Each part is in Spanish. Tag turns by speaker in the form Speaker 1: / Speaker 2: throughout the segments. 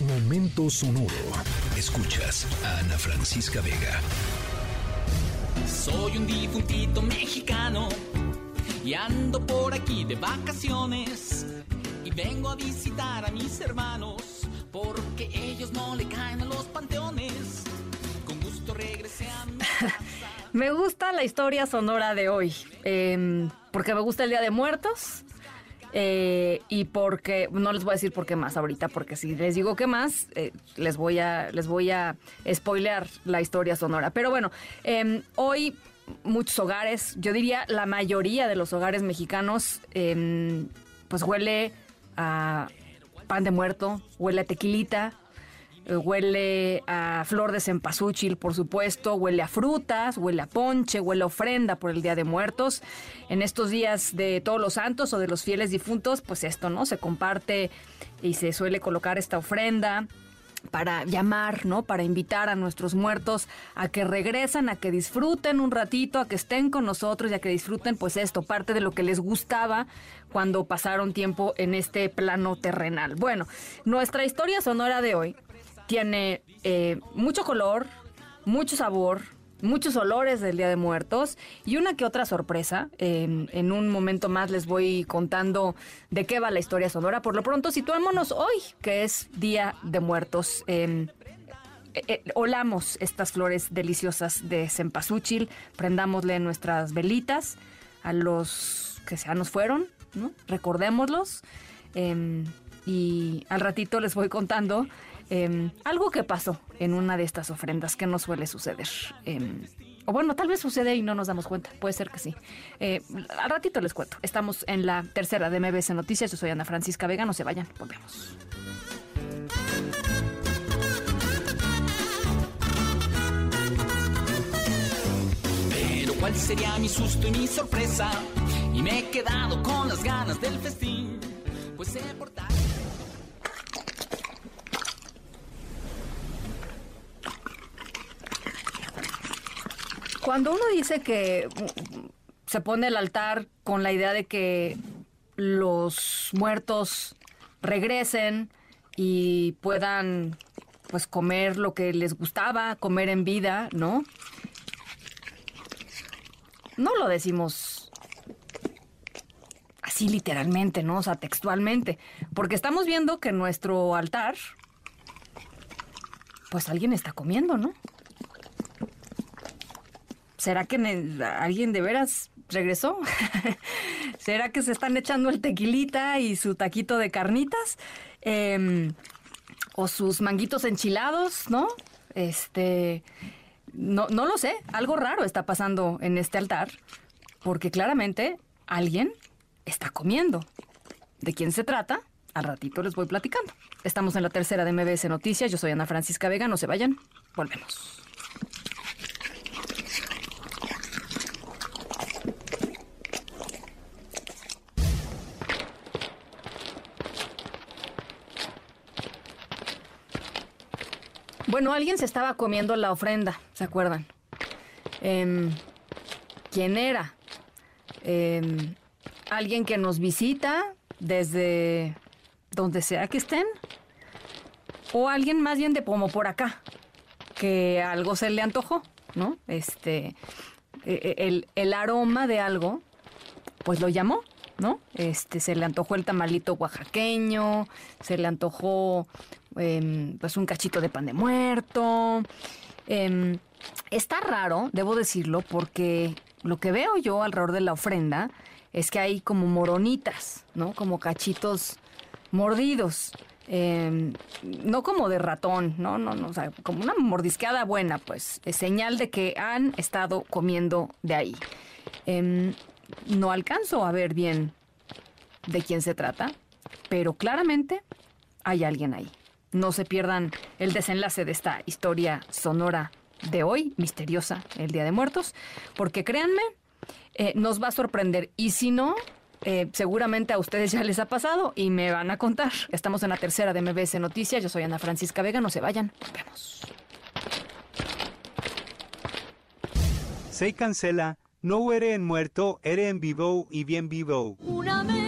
Speaker 1: Momento sonoro. Escuchas a Ana Francisca Vega.
Speaker 2: Soy un difuntito mexicano y ando por aquí de vacaciones y vengo a visitar a mis hermanos porque ellos no le caen a los panteones. Con gusto regresé a mi casa.
Speaker 3: Me gusta la historia sonora de hoy, em, porque me gusta el Día de Muertos. Eh, y porque no les voy a decir por qué más ahorita, porque si les digo qué más, eh, les voy a les voy a spoilear la historia sonora. Pero bueno, em, hoy muchos hogares, yo diría la mayoría de los hogares mexicanos, em, pues huele a pan de muerto, huele a tequilita, Huele a flor de cempasúchil, por supuesto, huele a frutas, huele a ponche, huele a ofrenda por el Día de Muertos. En estos días de todos los santos o de los fieles difuntos, pues esto, ¿no? Se comparte y se suele colocar esta ofrenda para llamar, ¿no? Para invitar a nuestros muertos a que regresen, a que disfruten un ratito, a que estén con nosotros y a que disfruten, pues esto, parte de lo que les gustaba cuando pasaron tiempo en este plano terrenal. Bueno, nuestra historia sonora de hoy tiene eh, mucho color, mucho sabor, muchos olores del Día de Muertos y una que otra sorpresa. En, un momento más les voy contando de qué va la historia sonora. Por lo pronto, situémonos hoy, que es Día de Muertos. Em, eh, eh, olamos estas flores deliciosas de cempasúchil, prendámosle nuestras velitas a los que ya nos fueron, recordémoslos. em, y al ratito les voy contando em, algo que pasó en una de estas ofrendas que no suele suceder. Em, o bueno, tal vez sucede y no nos damos cuenta. Puede ser que sí. Eh, al ratito les cuento. Estamos en la tercera de MBS Noticias. Yo soy Ana Francisca Vega. No se vayan. Volvemos.
Speaker 2: Pero cuál sería mi susto y mi sorpresa. Y me he quedado con las ganas del festín. Pues se portar.
Speaker 3: Cuando uno dice que mm, se pone el altar con la idea de que los muertos regresen y puedan pues comer lo que les gustaba, comer en vida, ¿no? No lo decimos así literalmente, ¿no? O sea, textualmente, porque estamos viendo que nuestro altar pues alguien está comiendo, ¿no? ¿Será que alguien de veras regresó? ¿Será que se están echando el tequilita y su taquito de carnitas? Em, o sus manguitos enchilados, ¿no? Este, no, no lo sé, algo raro está pasando en este altar, porque claramente alguien está comiendo. ¿De quién se trata? Al ratito les voy platicando. Estamos en la tercera de MBS Noticias, yo soy Ana Francisca Vega, no se vayan, volvemos. Bueno, alguien se estaba comiendo la ofrenda, ¿se acuerdan? Em, ¿Quién era? Em, ¿Alguien que nos visita desde donde sea que estén? ¿O alguien más bien de como por acá? Que algo se le antojó, ¿no? Este, e- e- el, el aroma de algo, pues lo llamó, ¿no? Este, se le antojó el tamalito oaxaqueño, se le antojó em, pues un cachito de pan de muerto. Em, está raro, debo decirlo, porque lo que veo yo alrededor de la ofrenda es que hay como moronitas, ¿no? Como cachitos mordidos. Em, no como de ratón, no, no, no, o sea, como una mordisqueada buena, pues, es señal de que han estado comiendo de ahí. No alcanzo a ver bien de quién se trata, pero claramente hay alguien ahí. No se pierdan el desenlace de esta historia sonora de hoy, misteriosa, el Día de Muertos, porque créanme, eh, nos va a sorprender. Y si no, eh, seguramente a ustedes ya les ha pasado y me van a contar. Estamos en la tercera de MBS Noticias. Yo soy Ana Francisca Vega. No se vayan. Nos vemos.
Speaker 4: Se cancela, no eres en muerto, eres en vivo y bien vivo.
Speaker 5: Una melodía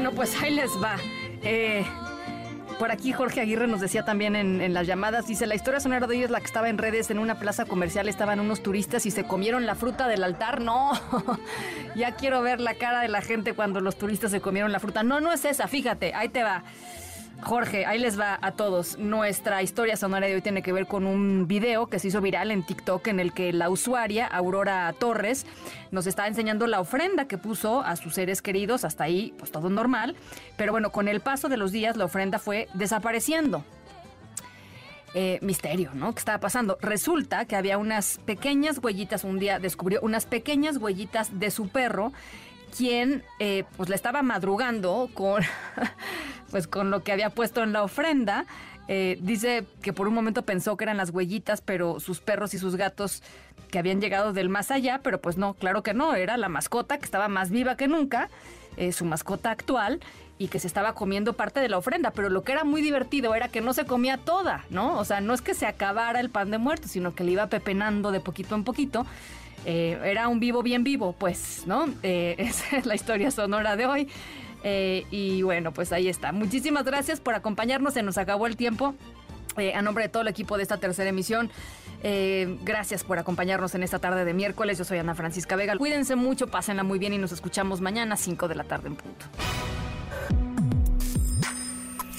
Speaker 3: Bueno, pues ahí les va. Eh, por aquí Jorge Aguirre nos decía también en, las llamadas, dice, la historia sonora de ellos la que estaba en redes, en una plaza comercial estaban unos turistas y se comieron la fruta del altar. No, ya quiero ver la cara de la gente cuando los turistas se comieron la fruta. No, no es esa, fíjate, ahí te va. Jorge, ahí les va a todos. Nuestra historia sonora de hoy tiene que ver con un video que se hizo viral en TikTok en el que la usuaria, Aurora Torres, nos está enseñando la ofrenda que puso a sus seres queridos. Hasta ahí, pues todo normal. Pero bueno, con el paso de los días, la ofrenda fue desapareciendo. Eh, misterio, ¿no? ¿Qué estaba pasando? Resulta que había unas pequeñas huellitas, un día descubrió unas pequeñas huellitas de su perro quien eh, pues le estaba madrugando con, pues, con lo que había puesto en la ofrenda. Eh, dice que por un momento pensó que eran las huellitas, pero sus perros y sus gatos que habían llegado del más allá, pero pues no, claro que no, era la mascota que estaba más viva que nunca, eh, su mascota actual, y que se estaba comiendo parte de la ofrenda, pero lo que era muy divertido era que no se comía toda, ¿no? O sea, no es que se acabara el pan de muerto, sino que le iba pepenando de poquito en poquito eh, era un vivo bien vivo, pues, ¿no? Eh, esa es la historia sonora de hoy. Eh, y bueno, pues ahí está. Muchísimas gracias por acompañarnos, se nos acabó el tiempo. a nombre de todo el equipo de esta tercera emisión, gracias por acompañarnos en esta tarde de miércoles. Yo soy Ana Francisca Vega. Cuídense mucho, pásenla muy bien y nos escuchamos mañana a 5 de la tarde en punto.